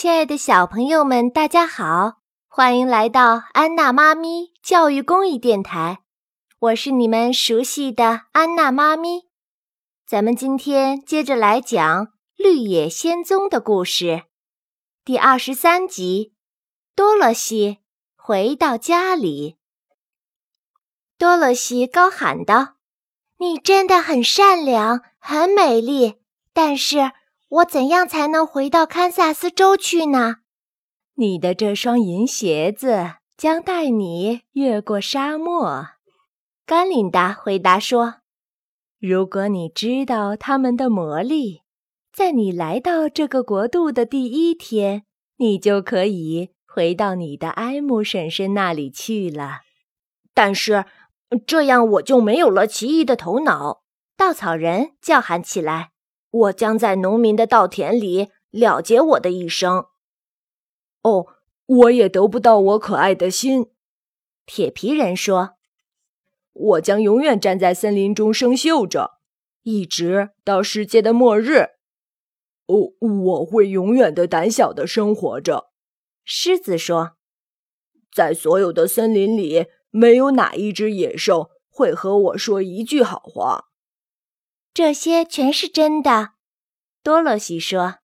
亲爱的小朋友们，大家好，欢迎来到安娜妈咪教育公益电台。我是你们熟悉的安娜妈咪。咱们今天接着来讲《绿野仙踪》的故事，第二十三集。多萝西回到家里，多萝西高喊道：“你真的很善良，很美丽，但是……”我怎样才能回到堪萨斯州去呢？你的这双银鞋子将带你越过沙漠。甘琳达回答说：“如果你知道他们的魔力，在你来到这个国度的第一天，你就可以回到你的埃姆婶婶那里去了。但是这样我就没有了奇异的头脑。”稻草人叫喊起来。我将在农民的稻田里了结我的一生。哦，我也得不到我可爱的心。铁皮人说：“我将永远站在森林中生锈着，一直到世界的末日。哦，我会永远的胆小的生活着。”狮子说：“在所有的森林里，没有哪一只野兽会和我说一句好话。”这些全是真的，多萝西说：“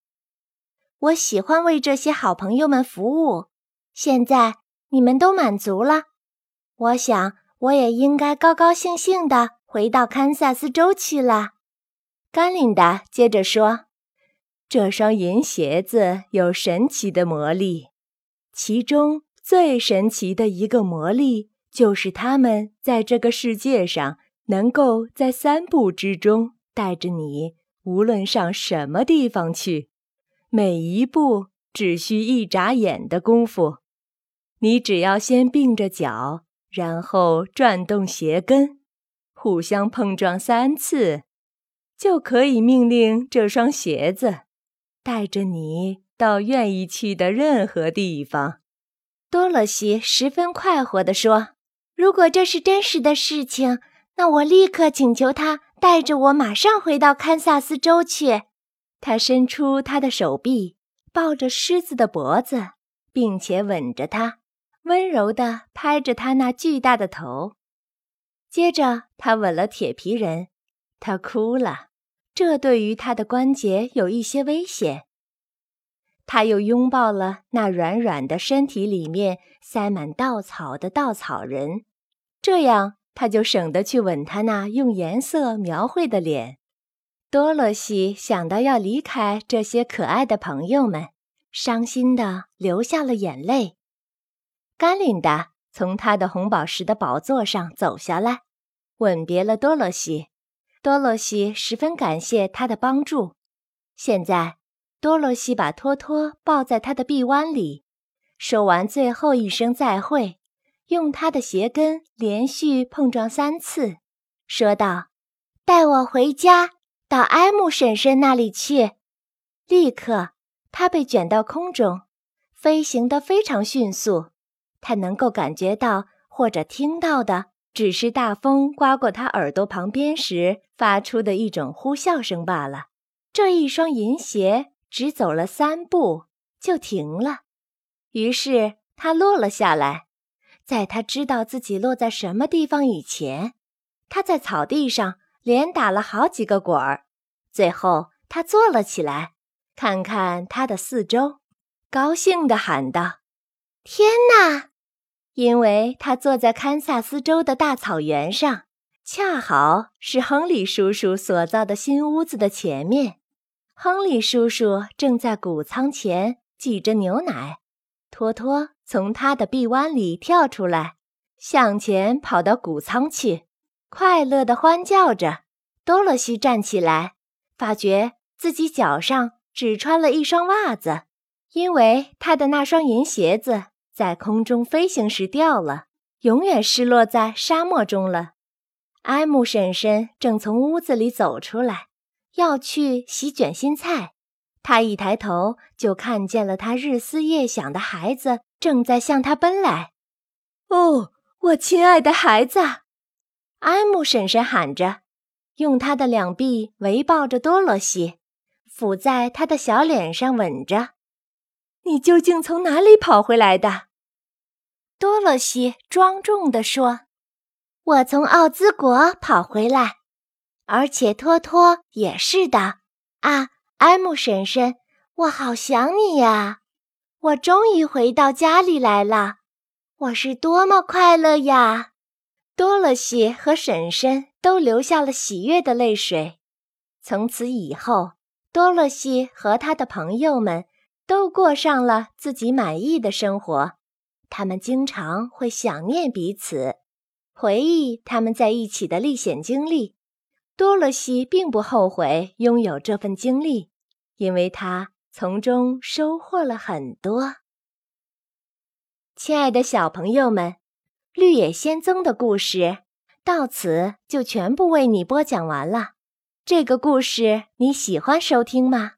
我喜欢为这些好朋友们服务。现在你们都满足了，我想我也应该高高兴兴地回到堪萨斯州去了。”甘琳达接着说：“这双银鞋子有神奇的魔力，其中最神奇的一个魔力就是它们在这个世界上能够在三步之中。”带着你，无论上什么地方去，每一步只需一眨眼的功夫。你只要先并着脚，然后转动鞋跟，互相碰撞三次，就可以命令这双鞋子带着你到愿意去的任何地方。多萝西十分快活地说：“如果这是真实的事情，那我立刻请求他。”带着我马上回到堪萨斯州去。他伸出他的手臂，抱着狮子的脖子，并且吻着它，温柔地拍着他那巨大的头。接着，他吻了铁皮人，他哭了，这对于他的关节有一些危险。他又拥抱了那软软的身体里面塞满稻草的稻草人，这样。他就省得去吻他那用颜色描绘的脸。多萝西想到要离开这些可爱的朋友们，伤心的流下了眼泪。甘琳达从他的红宝石的宝座上走下来，吻别了多萝西。多萝西十分感谢他的帮助。现在，多萝西把托托抱在他的臂弯里，说完最后一声再会。用他的鞋跟连续碰撞三次，说道：“带我回家，到埃姆婶婶那里去。”立刻，他被卷到空中，飞行得非常迅速。他能够感觉到或者听到的，只是大风刮过他耳朵旁边时发出的一种呼啸声罢了。这一双银鞋只走了三步就停了，于是他落了下来。在他知道自己落在什么地方以前，他在草地上连打了好几个滚儿。最后，他坐了起来，看看他的四周，高兴地喊道：“天哪！”因为他坐在堪萨斯州的大草原上，恰好是亨利叔叔所造的新屋子的前面。亨利叔叔正在谷仓前挤着牛奶。托托从他的臂弯里跳出来，向前跑到谷仓去，快乐地欢叫着。多萝西站起来，发觉自己脚上只穿了一双袜子，因为他的那双银鞋子在空中飞行时掉了，永远失落在沙漠中了。埃姆婶婶正从屋子里走出来，要去洗卷心菜。他一抬头，就看见了他日思夜想的孩子正在向他奔来。哦，我亲爱的孩子！埃姆婶婶喊着，用她的两臂围抱着多萝西，抚在他的小脸上吻着。你究竟从哪里跑回来的？”多萝西庄重地说：“我从奥兹国跑回来，而且托托也是的。啊，埃姆婶婶，我好想你呀！我终于回到家里来了，我是多么快乐呀！”多萝西和婶婶都流下了喜悦的泪水。从此以后，多萝西和他的朋友们都过上了自己满意的生活。他们经常会想念彼此，回忆他们在一起的历险经历。多萝西并不后悔拥有这份经历，因为他从中收获了很多。亲爱的小朋友们，《绿野仙踪》的故事到此就全部为你播讲完了。这个故事你喜欢收听吗？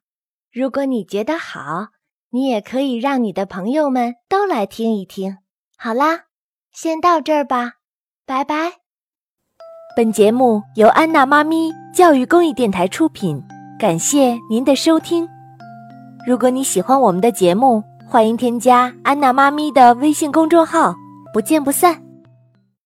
如果你觉得好。你也可以让你的朋友们都来听一听。好啦，先到这儿吧，拜拜。本节目由安娜妈咪教育公益电台出品，感谢您的收听。如果你喜欢我们的节目，欢迎添加安娜妈咪的微信公众号，不见不散。